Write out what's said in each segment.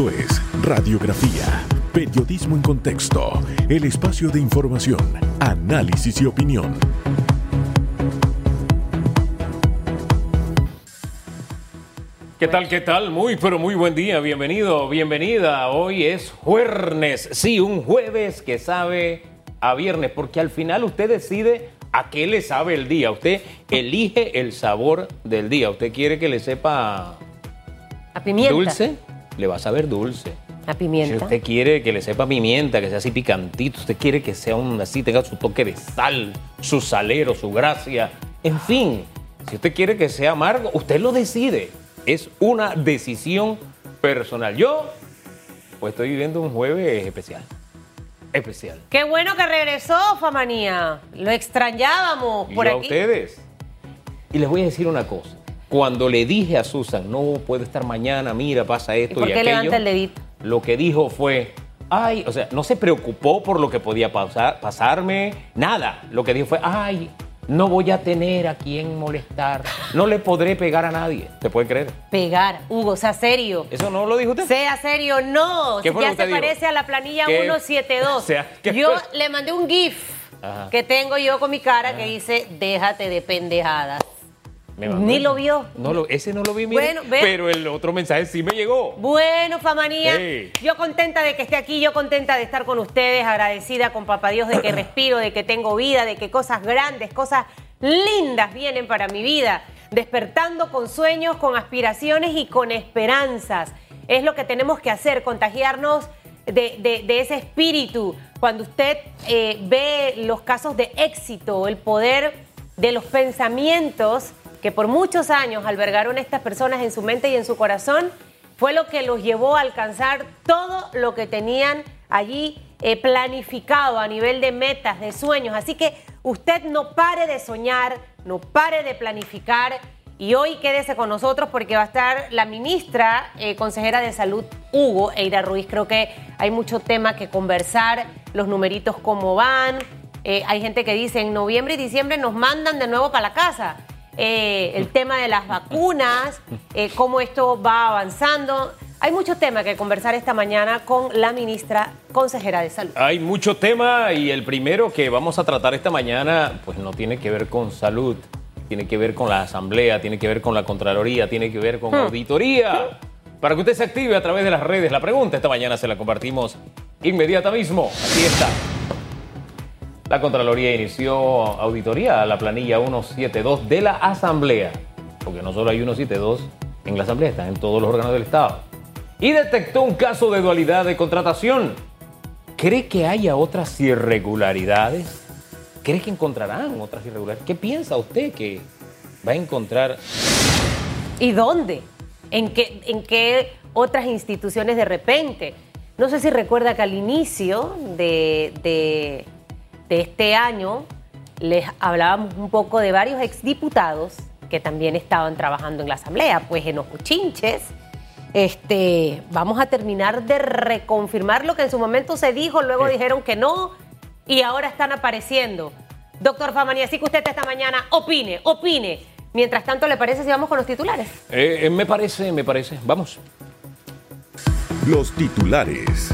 Esto es Radiografía, Periodismo en Contexto, el espacio de información, análisis y opinión. ¿Qué tal, qué tal? Muy, pero muy buen día. Bienvenido, bienvenida. Hoy es jueves. Sí, un jueves que sabe a viernes, porque al final usted decide a qué le sabe el día. Usted elige el sabor del día. ¿Usted quiere que le sepa A pimienta. dulce? Le va a saber dulce. A Si pimienta. usted quiere que le sepa pimienta, que sea así picantito, usted quiere que sea un así, tenga su toque de sal, su salero, su gracia, en fin. Si usted quiere que sea amargo, usted lo decide. Es una decisión personal. Yo, pues estoy viviendo un jueves especial. Especial. Qué bueno que regresó, Famanía. Lo extrañábamos Y por yo a aquí. ustedes. Y les voy a decir una cosa. Cuando le dije a Susan, no puedo estar mañana, mira, pasa ¿Y esto por y qué aquello. levanta el dedito? Lo que dijo fue, ay, o sea, no se preocupó por lo que podía pasar, pasarme, nada. Lo que dijo fue, ay, no voy a tener a quien molestar, no le podré pegar a nadie. ¿Te puede creer? Pegar. Hugo, sea serio. ¿Eso no lo dijo usted? Sea serio, no. ¿Qué fue lo ya que se dijo? parece a la planilla ¿Qué? 172. O sea, ¿qué yo fue? le mandé un GIF Ajá. que tengo yo con mi cara que dice, déjate de pendejadas. Me mandó Ni lo vio. No lo, ese no lo vi, mire, Bueno, ve. pero el otro mensaje sí me llegó. Bueno, Famanía, Sí. yo contenta de que esté aquí, yo contenta de estar con ustedes, agradecida con Papá Dios de que respiro, de que tengo vida, de que cosas grandes, cosas lindas vienen para mi vida, despertando con sueños, con aspiraciones y con esperanzas. Es lo que tenemos que hacer, contagiarnos de, de- de ese espíritu. Cuando usted eh, ve los casos de éxito, el poder de los pensamientos que por muchos años albergaron estas personas en su mente y en su corazón, fue lo que los llevó a alcanzar todo lo que tenían allí eh, planificado a nivel de metas, de sueños. Así que usted no pare de soñar, no pare de planificar y hoy quédese con nosotros porque va a estar la ministra eh, consejera de salud, Hugo Eira Ruiz. Creo que hay mucho tema que conversar, los numeritos cómo van. Eh, hay gente que dice en noviembre y diciembre nos mandan de nuevo para la casa. Eh, el tema de las vacunas, eh, cómo esto va avanzando. Hay mucho tema que conversar esta mañana con la ministra consejera de salud. Hay mucho tema y el primero que vamos a tratar esta mañana, pues no tiene que ver con salud, tiene que ver con la asamblea, tiene que ver con la Contraloría, tiene que ver con auditoría. Para que usted se active a través de las redes, la pregunta esta mañana se la compartimos inmediata mismo. Aquí está. La Contraloría inició auditoría a la planilla 172 de la Asamblea, porque no solo hay 172 en la Asamblea, están en todos los órganos del Estado. Y detectó un caso de dualidad de contratación. ¿Cree que haya otras irregularidades? ¿Cree que encontrarán otras irregularidades? ¿Qué piensa usted que va a encontrar? ¿Y dónde? ¿En qué, ¿En qué otras instituciones de repente? No sé si recuerda que al inicio de, de- de este año les hablábamos un poco de varios exdiputados que también estaban trabajando en la Asamblea, pues en los Cuchinches. Este, vamos a terminar de reconfirmar lo que en su momento se dijo, luego Sí. dijeron que no y ahora están apareciendo. Doctor Famani, así que usted esta mañana opine, opine. Mientras tanto, ¿le parece si vamos con los titulares? Eh, eh, me parece, me parece. Vamos. Los titulares.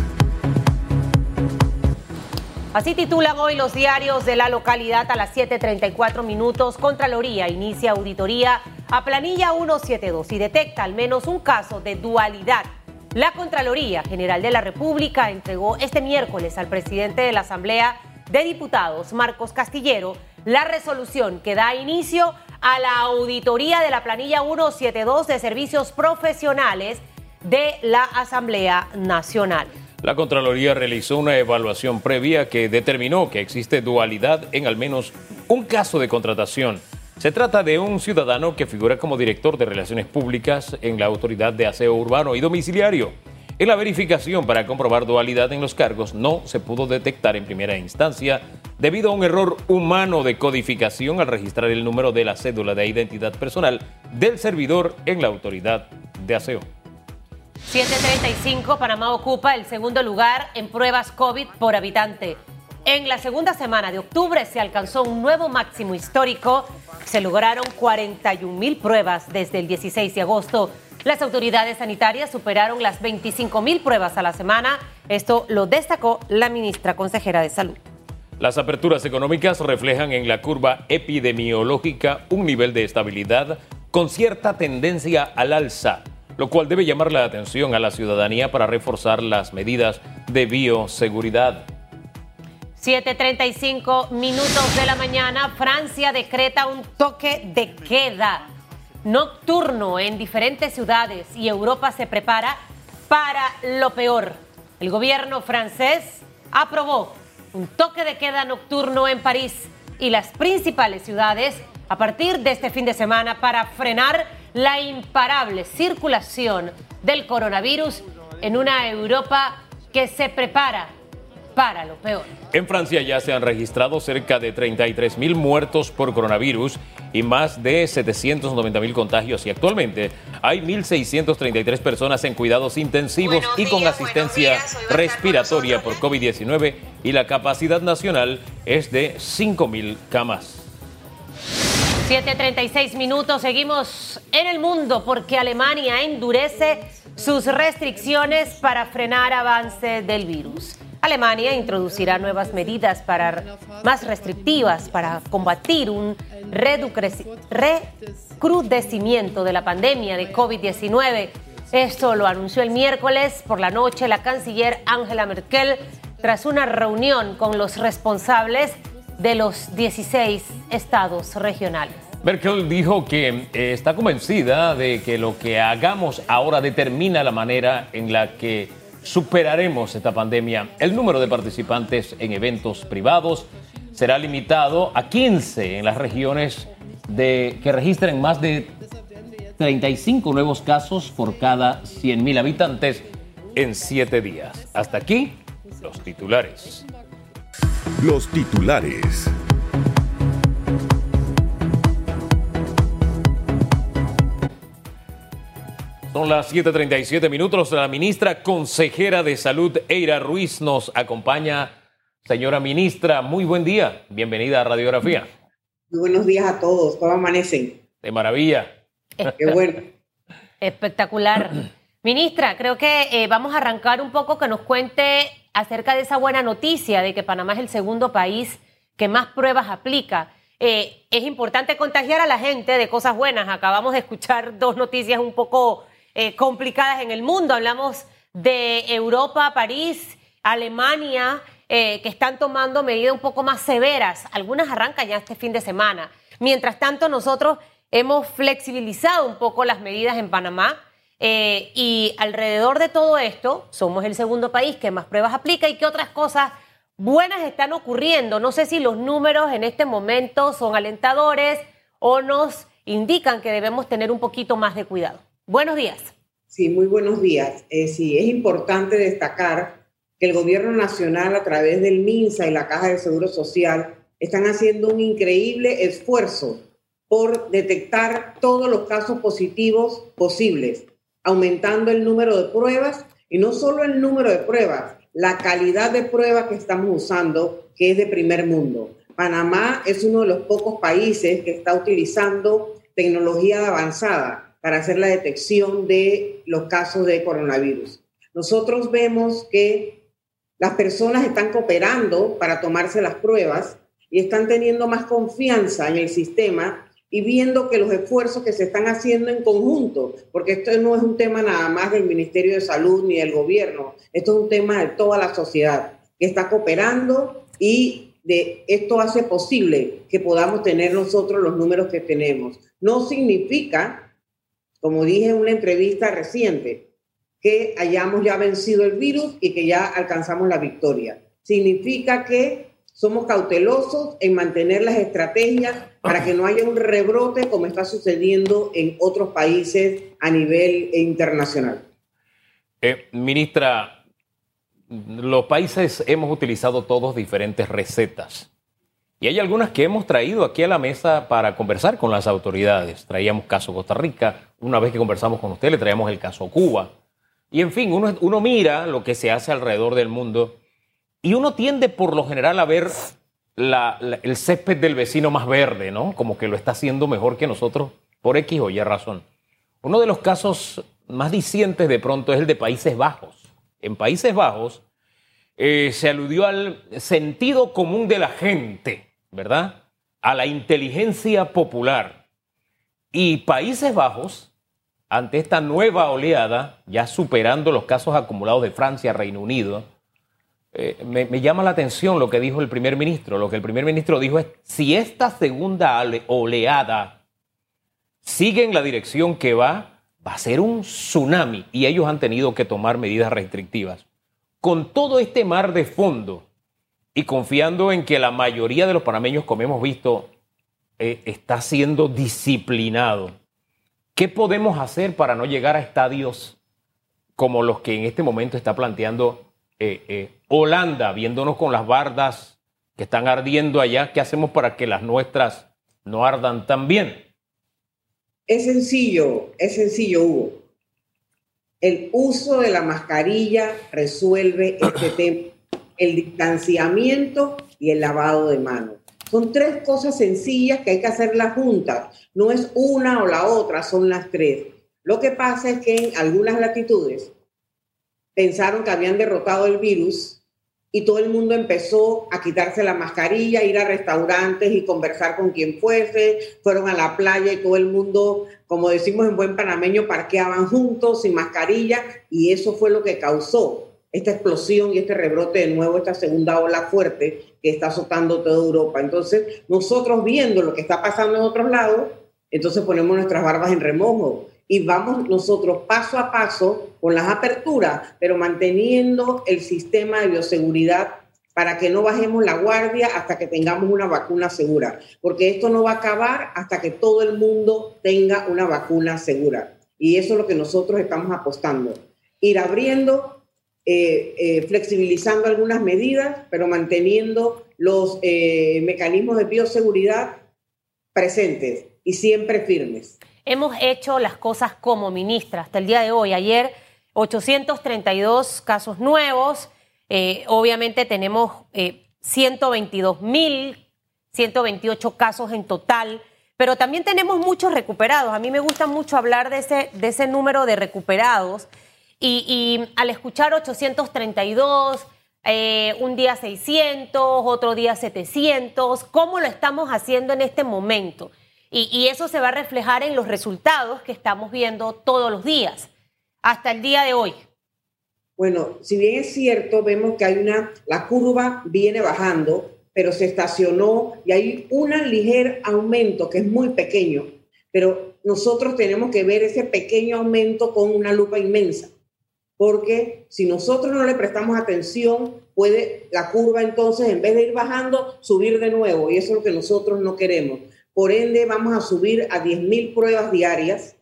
Así titulan hoy los diarios de la localidad a las 7.34 minutos. Contraloría inicia auditoría a planilla 172 y detecta al menos un caso de dualidad. La Contraloría General de la República entregó este miércoles al presidente de la Asamblea de Diputados, Marcos Castillero, la resolución que da inicio a la auditoría de la planilla 172 de servicios profesionales de la Asamblea Nacional. La Contraloría realizó una evaluación previa que determinó que existe dualidad en al menos un caso de contratación. Se trata de un ciudadano que figura como director de Relaciones Públicas en la Autoridad de Aseo Urbano y Domiciliario. En la verificación para comprobar dualidad en los cargos no se pudo detectar en primera instancia debido a un error humano de codificación al registrar el número de la cédula de identidad personal del servidor en la Autoridad de Aseo. 735, Panamá ocupa el segundo lugar en pruebas COVID por habitante. En la segunda semana de octubre se alcanzó un nuevo máximo histórico. Se lograron 41 mil pruebas desde el 16 de agosto. Las autoridades sanitarias superaron las 25 mil pruebas a la semana. Esto lo destacó la ministra consejera de Salud. Las aperturas económicas reflejan en la curva epidemiológica un nivel de estabilidad con cierta tendencia al alza, lo cual debe llamar la atención a la ciudadanía para reforzar las medidas de bioseguridad. 7.35 minutos de la mañana, Francia decreta un toque de queda nocturno en diferentes ciudades y Europa se prepara para lo peor. El gobierno francés aprobó un toque de queda nocturno en París y las principales ciudades a partir de este fin de semana para frenar la imparable circulación del coronavirus en una Europa que se prepara para lo peor. En Francia ya se han registrado cerca de 33 mil muertos por coronavirus y más de 790 mil contagios y actualmente hay 1.633 personas en cuidados intensivos y con asistencia respiratoria por COVID-19 y la capacidad nacional es de 5 mil camas. 7.36 minutos, seguimos en el mundo porque Alemania endurece sus restricciones para frenar avance del virus. Alemania introducirá nuevas medidas para, más restrictivas para combatir un recrudecimiento de la pandemia de COVID-19. Esto lo anunció el miércoles por la noche la canciller Angela Merkel tras una reunión con los responsables de los 16 estados regionales. Merkel dijo que eh, está convencida de que lo que hagamos ahora determina la manera en la que superaremos esta pandemia. El número de participantes en eventos privados será limitado a 15 en las regiones de, que registren más de 35 nuevos casos por cada 100.000 habitantes en 7 días. Hasta aquí, los titulares. Los titulares. Son las 7:37 minutos. La ministra consejera de Salud, Eira Ruiz, nos acompaña. Señora ministra, muy buen día. Bienvenida a Radiografía. Muy buenos días a todos. ¿Cómo amanecen? De maravilla. Qué bueno. Espectacular. Ministra, creo que eh, vamos a arrancar un poco que nos cuente acerca de esa buena noticia de que Panamá es el segundo país que más pruebas aplica. Eh, es importante contagiar a la gente de cosas buenas. Acabamos de escuchar dos noticias un poco eh, complicadas en el mundo. Hablamos de Europa, París, Alemania, eh, que están tomando medidas un poco más severas. Algunas arrancan ya este fin de semana. Mientras tanto, nosotros hemos flexibilizado un poco las medidas en Panamá. Eh, y alrededor de todo esto, somos el segundo país que más pruebas aplica y que otras cosas buenas están ocurriendo. No sé si los números en este momento son alentadores o nos indican que debemos tener un poquito más de cuidado. Buenos días. Sí, muy buenos días. Eh, sí, es importante destacar que el gobierno nacional a través del MINSA y la Caja de Seguro Social están haciendo un increíble esfuerzo por detectar todos los casos positivos posibles, aumentando el número de pruebas y no solo el número de pruebas, la calidad de pruebas que estamos usando, que es de primer mundo. Panamá es uno de los pocos países que está utilizando tecnología avanzada para hacer la detección de los casos de coronavirus. Nosotros vemos que las personas están cooperando para tomarse las pruebas y están teniendo más confianza en el sistema y viendo que los esfuerzos que se están haciendo en conjunto, porque esto no es un tema nada más del Ministerio de Salud ni del gobierno, esto es un tema de toda la sociedad que está cooperando y de esto hace posible que podamos tener nosotros los números que tenemos. No significa como dije en una entrevista reciente, que hayamos ya vencido el virus y que ya alcanzamos la victoria. Significa que somos cautelosos en mantener las estrategias para que no haya un rebrote como está sucediendo en otros países a nivel internacional. Eh, ministra, los países hemos utilizado todos diferentes recetas. Y hay algunas que hemos traído aquí a la mesa para conversar con las autoridades. Traíamos caso Costa Rica, una vez que conversamos con usted le traíamos el caso Cuba. Y en fin, uno, uno mira lo que se hace alrededor del mundo y uno tiende por lo general a ver el césped del vecino más verde, ¿no? Como que lo está haciendo mejor que nosotros por X o Y razón. Uno de los casos más dicientes de pronto es el de Países Bajos. En Países Bajos eh, se aludió al sentido común de la gente, ¿verdad? A la inteligencia popular. Y Países Bajos, ante esta nueva oleada, ya superando los casos acumulados de Francia, Reino Unido, eh, me, llama la atención lo que dijo el primer ministro. Lo que el primer ministro dijo es, si esta segunda oleada sigue en la dirección que va, va a ser un tsunami y ellos han tenido que tomar medidas restrictivas con todo este mar de fondo y confiando en que la mayoría de los panameños, como hemos visto, eh, está siendo disciplinado, ¿qué podemos hacer para no llegar a estadios como los que en este momento está planteando eh, eh, Holanda, viéndonos con las bardas que están ardiendo allá? ¿Qué hacemos para que las nuestras no ardan tan bien? Es sencillo, es sencillo, Hugo el uso de la mascarilla resuelve este tema, el distanciamiento y el lavado de manos. Son tres cosas sencillas que hay que hacerlas juntas. No es una o la otra, son las tres. Lo que pasa es que en algunas latitudes pensaron que habían derrotado el virus y todo el mundo empezó a quitarse la mascarilla, ir a restaurantes y conversar con quien fuese, fueron a la playa y todo el mundo, como decimos en buen panameño, parqueaban juntos sin mascarilla y eso fue lo que causó esta explosión y este rebrote de nuevo, esta segunda ola fuerte que está azotando toda Europa. Entonces, nosotros viendo lo que está pasando en otros lados, entonces ponemos nuestras barbas en remojo y vamos nosotros paso a paso con las aperturas, pero manteniendo el sistema de bioseguridad para que no bajemos la guardia hasta que tengamos una vacuna segura, porque esto no va a acabar hasta que todo el mundo tenga una vacuna segura. Y eso es lo que nosotros estamos apostando. Ir abriendo, eh, eh, flexibilizando algunas medidas, pero manteniendo los eh, mecanismos de bioseguridad presentes y siempre firmes hemos hecho las cosas como ministra hasta el día de hoy. Ayer 832 casos nuevos, eh, obviamente tenemos eh, 122 mil, 128 casos en total, pero también tenemos muchos recuperados. A mí me gusta mucho hablar de ese, de ese número de recuperados y, al escuchar 832... Eh, un día 600, otro día 700, ¿cómo lo estamos haciendo en este momento? Y, eso se va a reflejar en los resultados que estamos viendo todos los días, hasta el día de hoy. Bueno, si bien es cierto, vemos que hay una, la curva viene bajando, pero se estacionó y hay un ligero aumento que es muy pequeño, pero nosotros tenemos que ver ese pequeño aumento con una lupa inmensa, porque si nosotros no le prestamos atención, puede la curva entonces, en vez de ir bajando, subir de nuevo, y eso es lo que nosotros no queremos. Por ende, vamos a subir a 10.000 pruebas diarias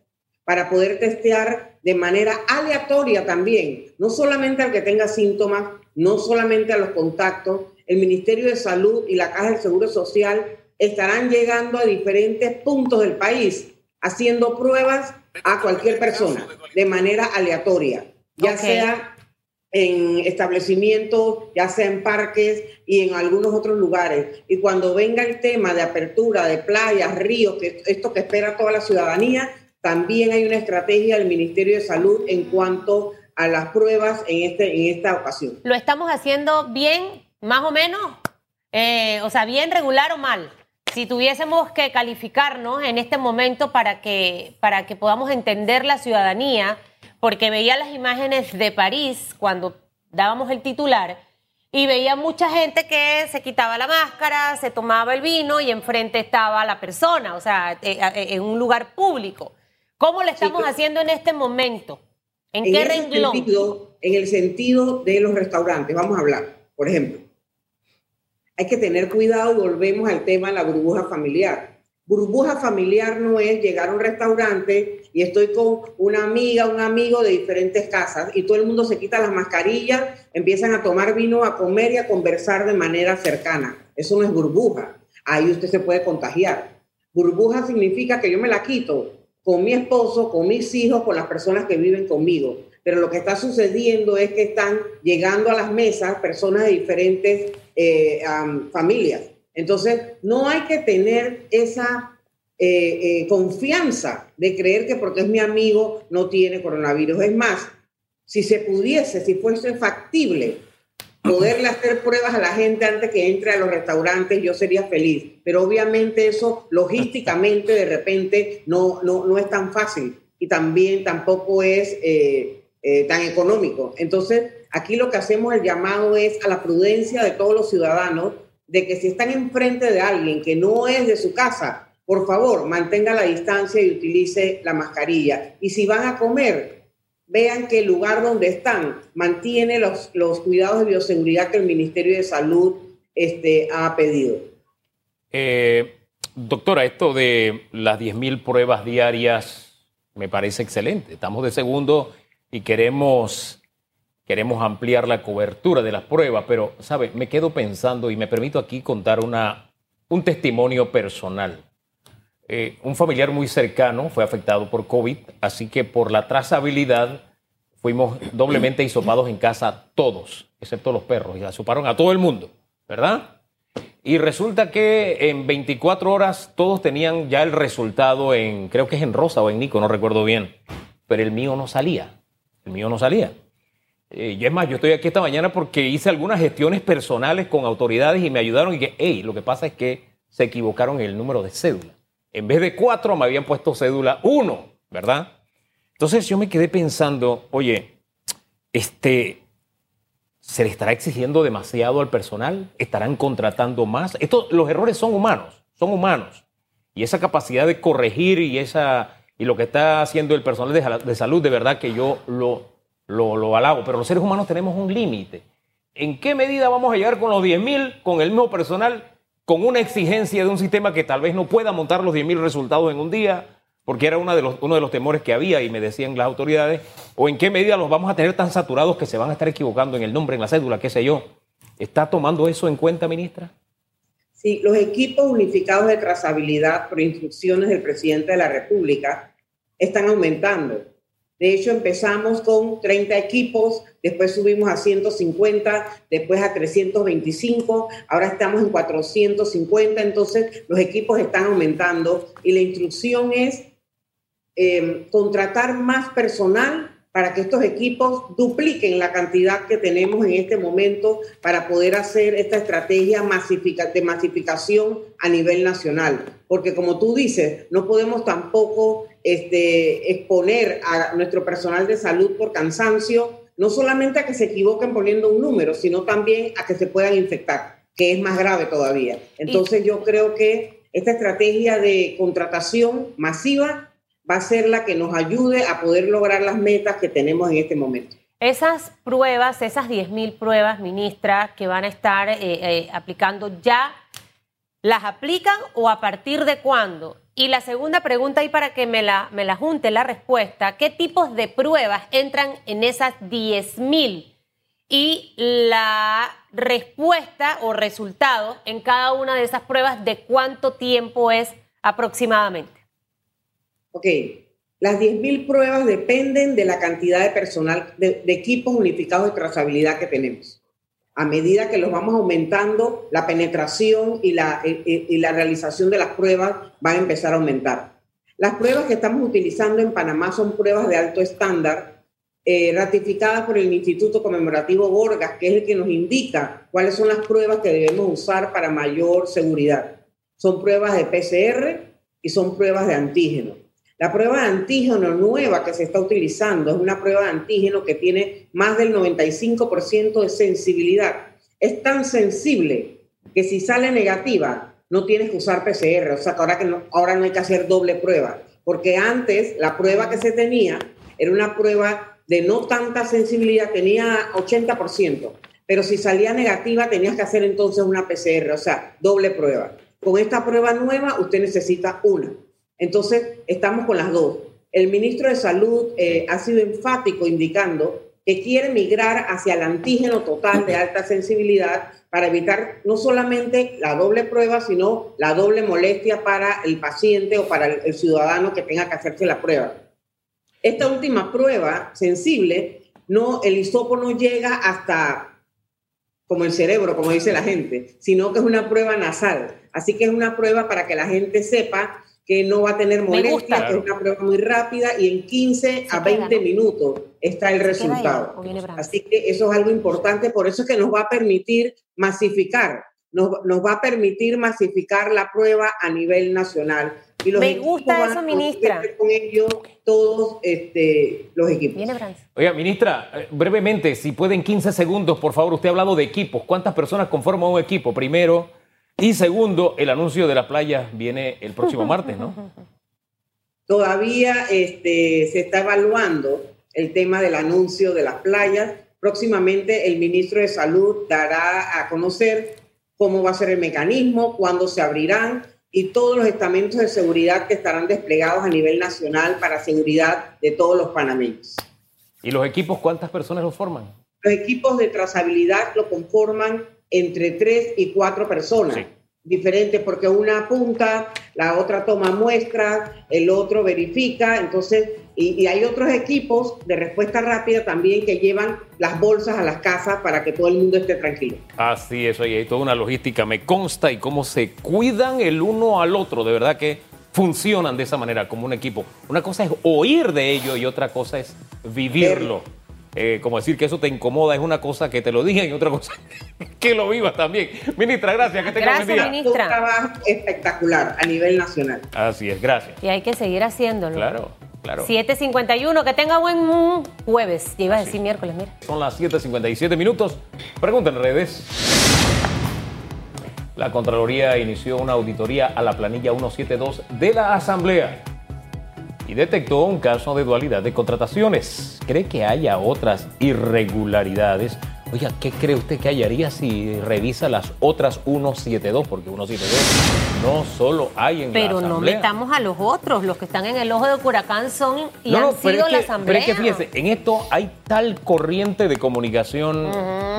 para poder testear de manera aleatoria también, no solamente al que tenga síntomas, no solamente a los contactos. El Ministerio de Salud y la Caja del Seguro Social estarán llegando a diferentes puntos del país haciendo pruebas a cualquier persona de manera aleatoria, ya sea en establecimientos, ya sea en parques y en algunos otros lugares. Y cuando venga el tema de apertura de playas, ríos, que esto que espera toda la ciudadanía, también hay una estrategia del Ministerio de Salud en cuanto a las pruebas en, este, en esta ocasión. ¿Lo estamos haciendo bien, más o menos? Eh, o sea, bien, regular o mal. Si tuviésemos que calificarnos en este momento para que, para que podamos entender la ciudadanía, porque veía las imágenes de París cuando dábamos el titular y veía mucha gente que se quitaba la máscara, se tomaba el vino y enfrente estaba la persona, o sea, eh, eh, en un lugar público. ¿Cómo lo estamos haciendo en este momento? ¿En, qué renglón? en el sentido de los restaurantes, vamos a hablar, por ejemplo. Hay que tener cuidado y volvemos al tema de la burbuja familiar. Burbuja familiar no es llegar a un restaurante y estoy con una amiga, un amigo de diferentes casas y todo el mundo se quita las mascarillas, empiezan a tomar vino, a comer y a conversar de manera cercana. Eso no es burbuja. Ahí usted se puede contagiar. Burbuja significa que yo me la quito con mi esposo, con mis hijos, con las personas que viven conmigo. Pero lo que está sucediendo es que están llegando a las mesas personas de diferentes eh, familias entonces, no hay que tener esa eh, eh, confianza de creer que porque es mi amigo no tiene coronavirus. Es más, si se pudiese, si fuese factible poderle hacer pruebas a la gente antes que entre a los restaurantes, yo sería feliz. Pero obviamente eso logísticamente de repente no, no, no es tan fácil y también tampoco es eh, tan económico. Entonces, aquí lo que hacemos el llamado es a la prudencia de todos los ciudadanos de que si están enfrente de alguien que no es de su casa, por favor, mantenga la distancia y utilice la mascarilla. Y si van a comer, vean que el lugar donde están mantiene los, los cuidados de bioseguridad que el Ministerio de Salud este, ha pedido. Eh, doctora, esto de las 10.000 pruebas diarias me parece excelente. Estamos de segundo y queremos queremos ampliar la cobertura de las pruebas, pero, ¿sabe? Me quedo pensando y me permito aquí contar una, un testimonio personal. Eh, un familiar muy cercano fue afectado por COVID, así que por la trazabilidad fuimos doblemente hisopados en casa todos, excepto los perros, y asoparon a todo el mundo, ¿verdad? Y resulta que en 24 horas todos tenían ya el resultado en, creo que es en Rosa o en Nico, no recuerdo bien, pero el mío no salía, el mío no salía. Eh, y es más, yo estoy aquí esta mañana porque hice algunas gestiones personales con autoridades y me ayudaron y que, hey, lo que pasa es que se equivocaron en el número de cédula. En vez de cuatro me habían puesto cédula uno, ¿verdad? Entonces yo me quedé pensando, oye, este, ¿se le estará exigiendo demasiado al personal? ¿Estarán contratando más? Esto, los errores son humanos, son humanos. Y esa capacidad de corregir y, esa, y lo que está haciendo el personal de, salud, de verdad que yo lo lo, pero los seres humanos tenemos un límite. ¿En qué medida vamos a llegar con los 10.000, con el mismo personal, con una exigencia de un sistema que tal vez no pueda montar los 10.000 resultados en un día? Porque era uno de, los, uno de los temores que había y me decían las autoridades. ¿O en qué medida los vamos a tener tan saturados que se van a estar equivocando en el nombre, en la cédula, qué sé yo? ¿Está tomando eso en cuenta, ministra? Sí, los equipos unificados de trazabilidad por instrucciones del presidente de la República están aumentando. De hecho, empezamos con 30 equipos, después subimos a 150, después a 325, ahora estamos en 450, entonces los equipos están aumentando y la instrucción es eh, contratar más personal para que estos equipos dupliquen la cantidad que tenemos en este momento para poder hacer esta estrategia de masificación a nivel nacional. Porque como tú dices, no podemos tampoco este, exponer a nuestro personal de salud por cansancio, no solamente a que se equivoquen poniendo un número, sino también a que se puedan infectar, que es más grave todavía. Entonces yo creo que esta estrategia de contratación masiva va a ser la que nos ayude a poder lograr las metas que tenemos en este momento. Esas pruebas, esas 10.000 pruebas, ministra, que van a estar eh, eh, aplicando, ¿ya las aplican o a partir de cuándo? Y la segunda pregunta, y para que me la, me la junte la respuesta, ¿qué tipos de pruebas entran en esas 10.000? Y la respuesta o resultado en cada una de esas pruebas, ¿de cuánto tiempo es aproximadamente? Ok, las 10.000 pruebas dependen de la cantidad de personal, de, equipos unificados de trazabilidad que tenemos. A medida que los vamos aumentando, la penetración y la, y la realización de las pruebas va a empezar a aumentar. Las pruebas que estamos utilizando en Panamá son pruebas de alto estándar, eh, ratificadas por el Instituto Conmemorativo Borgas, que es el que nos indica cuáles son las pruebas que debemos usar para mayor seguridad. Son pruebas de PCR y son pruebas de antígeno. La prueba de antígeno nueva que se está utilizando es una prueba de antígeno que tiene más del 95% de sensibilidad. Es tan sensible que si sale negativa, no tienes que usar PCR. O sea, ahora, que no, ahora no hay que hacer doble prueba. Porque antes la prueba que se tenía era una prueba de no tanta sensibilidad, tenía 80%. Pero si salía negativa, tenías que hacer entonces una PCR, o sea, doble prueba. Con esta prueba nueva, usted necesita una. Entonces, estamos con las dos. El ministro de Salud eh, ha sido enfático indicando que quiere migrar hacia el antígeno total de alta sensibilidad para evitar no solamente la doble prueba, sino la doble molestia para el paciente o para el, ciudadano que tenga que hacerse la prueba. Esta última prueba sensible, no, el hisopo no llega hasta como el cerebro, como dice la gente, sino que es una prueba nasal. Así que es una prueba para que la gente sepa que no va a tener molestia, que es una prueba muy rápida y en 15 a Se 20 queda, ¿no? minutos está el resultado. Así que eso es algo importante, por eso es que nos va a permitir masificar, nos, nos va a permitir masificar la prueba a nivel nacional. Y los Me gusta van a eso, ministra. Con ellos todos este, los equipos. Oiga, ministra, eh, brevemente, si puede en 15 segundos, por favor, usted ha hablado de equipos. ¿Cuántas personas conforman un equipo? Primero. Y segundo, el anuncio de la playa viene el próximo martes, ¿no? Todavía este, se está evaluando el tema del anuncio de las playas. Próximamente el ministro de Salud dará a conocer cómo va a ser el mecanismo, cuándo se abrirán y todos los estamentos de seguridad que estarán desplegados a nivel nacional para seguridad de todos los panameños. ¿Y los equipos cuántas personas los forman? Los equipos de trazabilidad lo conforman entre tres y cuatro personas. Sí. Diferentes, porque una apunta, la otra toma muestras, el otro verifica, entonces, y, y hay otros equipos de respuesta rápida también que llevan las bolsas a las casas para que todo el mundo esté tranquilo. Así es, oye, hay toda una logística, me consta, y cómo se cuidan el uno al otro, de verdad que funcionan de esa manera, como un equipo. Una cosa es oír de ello y otra cosa es vivirlo. Eh, como decir que eso te incomoda es una cosa que te lo digan y otra cosa que lo vivas también. Ministra, gracias, que tenga buen Gracias, día. ministra. Un trabajo espectacular a nivel nacional. Así es, gracias. Y hay que seguir haciéndolo. Claro, claro. 7.51, que tenga buen jueves. Ya iba a Así. decir miércoles, mira. Son las 7.57 minutos. Pregunta en redes. La Contraloría inició una auditoría a la planilla 172 de la Asamblea y detectó un caso de dualidad de contrataciones. ¿Cree que haya otras irregularidades? Oiga, ¿qué cree usted que hallaría si revisa las otras 172? Porque 172 no solo hay en la Pero no Asamblea. metamos a los otros. Los que están en el ojo de huracán son y No, no, han pero sido es la que- asamblea. Pero es que fíjese, en esto hay tal corriente de comunicación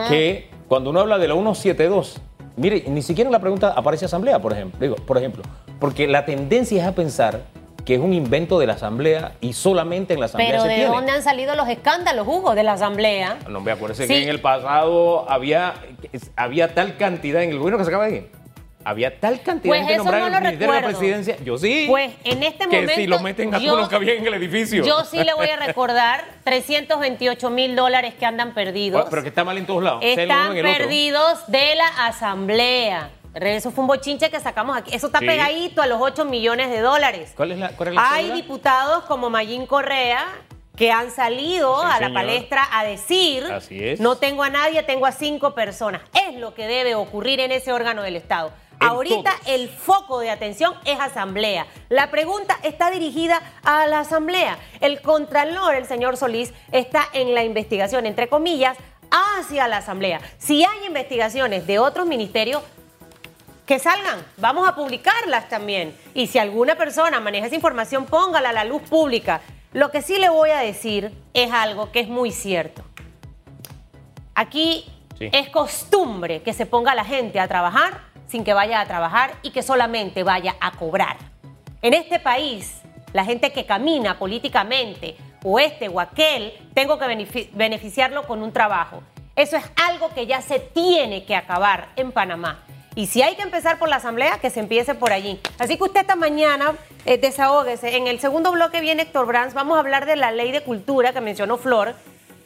que cuando uno habla de la 172, mire, ni siquiera en la pregunta aparece asamblea, por ejemplo. Digo, por ejemplo, porque la tendencia es a pensar que es un invento de la asamblea y solamente en la asamblea Pero se ¿de tiene. dónde han salido los escándalos, Hugo? De la asamblea. No, me Sí. que en el pasado había, había tal cantidad en el gobierno que se acaba de ir. Había tal cantidad Pues de nombrada no en el Ministerio de la recuerdo. Presidencia. Yo sí. Pues en este que momento. si lo meten a todos los que había en el edificio. Yo sí le voy a recordar 328 mil dólares que andan perdidos. Bueno, pero que está mal en todos lados. Están en perdidos de la asamblea. Eso fue un bochinche que sacamos aquí. Eso está Sí. pegadito a los 8 millones de dólares. ¿Cuál es la, cuál es la Hay diputados como Mayín Correa que han salido Sí, a la palestra a decir, Así es. no tengo a nadie, tengo a cinco personas. Es lo que debe ocurrir en ese órgano del Estado. En Ahorita todos. el foco de atención es asamblea. La pregunta está dirigida a la asamblea. El contralor, el señor Solís, está en la investigación, entre comillas, hacia la asamblea. Si hay investigaciones de otros ministerios, que salgan, vamos a publicarlas también. Y si alguna persona maneja esa información, póngala a la luz pública. Lo que sí le voy a decir es algo que es muy cierto. Aquí Sí. es costumbre que se ponga la gente a trabajar sin que vaya a trabajar y que solamente vaya a cobrar. En este país, la gente que camina políticamente, o este o aquel, tengo que benefi- beneficiarlo con un trabajo. Eso es algo que ya se tiene que acabar en Panamá. Y si hay que empezar por la asamblea, que se empiece por allí. Así que usted esta mañana eh, desahógese. En el segundo bloque viene Héctor Brands. Vamos a hablar de la ley de cultura que mencionó Flor.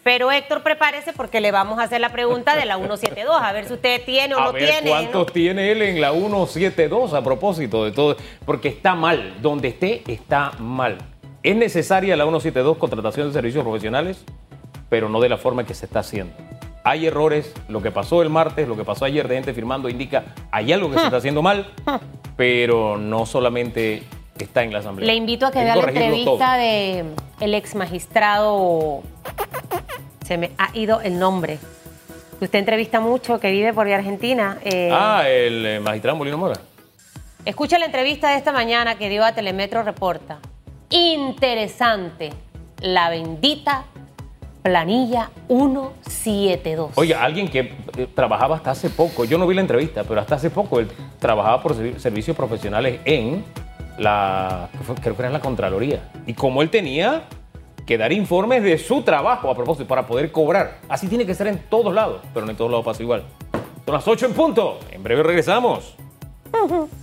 Pero Héctor, prepárese porque le vamos a hacer la pregunta de la 172. A ver si usted tiene o a no ver tiene. cuántos ¿no? tiene él en la 172 a propósito de todo. Porque está mal. Donde esté, está mal. Es necesaria la 172 contratación de servicios profesionales, pero no de la forma que se está haciendo. Hay errores, lo que pasó el martes, lo que pasó ayer de gente firmando indica, hay algo que se está haciendo mal, pero no solamente está en la asamblea. Le invito a que vea la entrevista todo. de el ex magistrado. Se me ha ido el nombre. Usted entrevista mucho, que vive por Argentina. eh, Ah, el eh, magistrado Molino Mora. Escucha la entrevista de esta mañana que dio a Telemetro Reporta. Interesante. La bendita planilla 172. Oiga, alguien que eh, trabajaba hasta hace poco, yo no vi la entrevista, pero hasta hace poco él trabajaba por servi- servicios profesionales en la, creo que era en la Contraloría. Y como él tenía que dar informes de su trabajo a propósito para poder cobrar. Así tiene que ser en todos lados, pero no en todos lados pasa igual. Son las 8 en punto. En breve regresamos.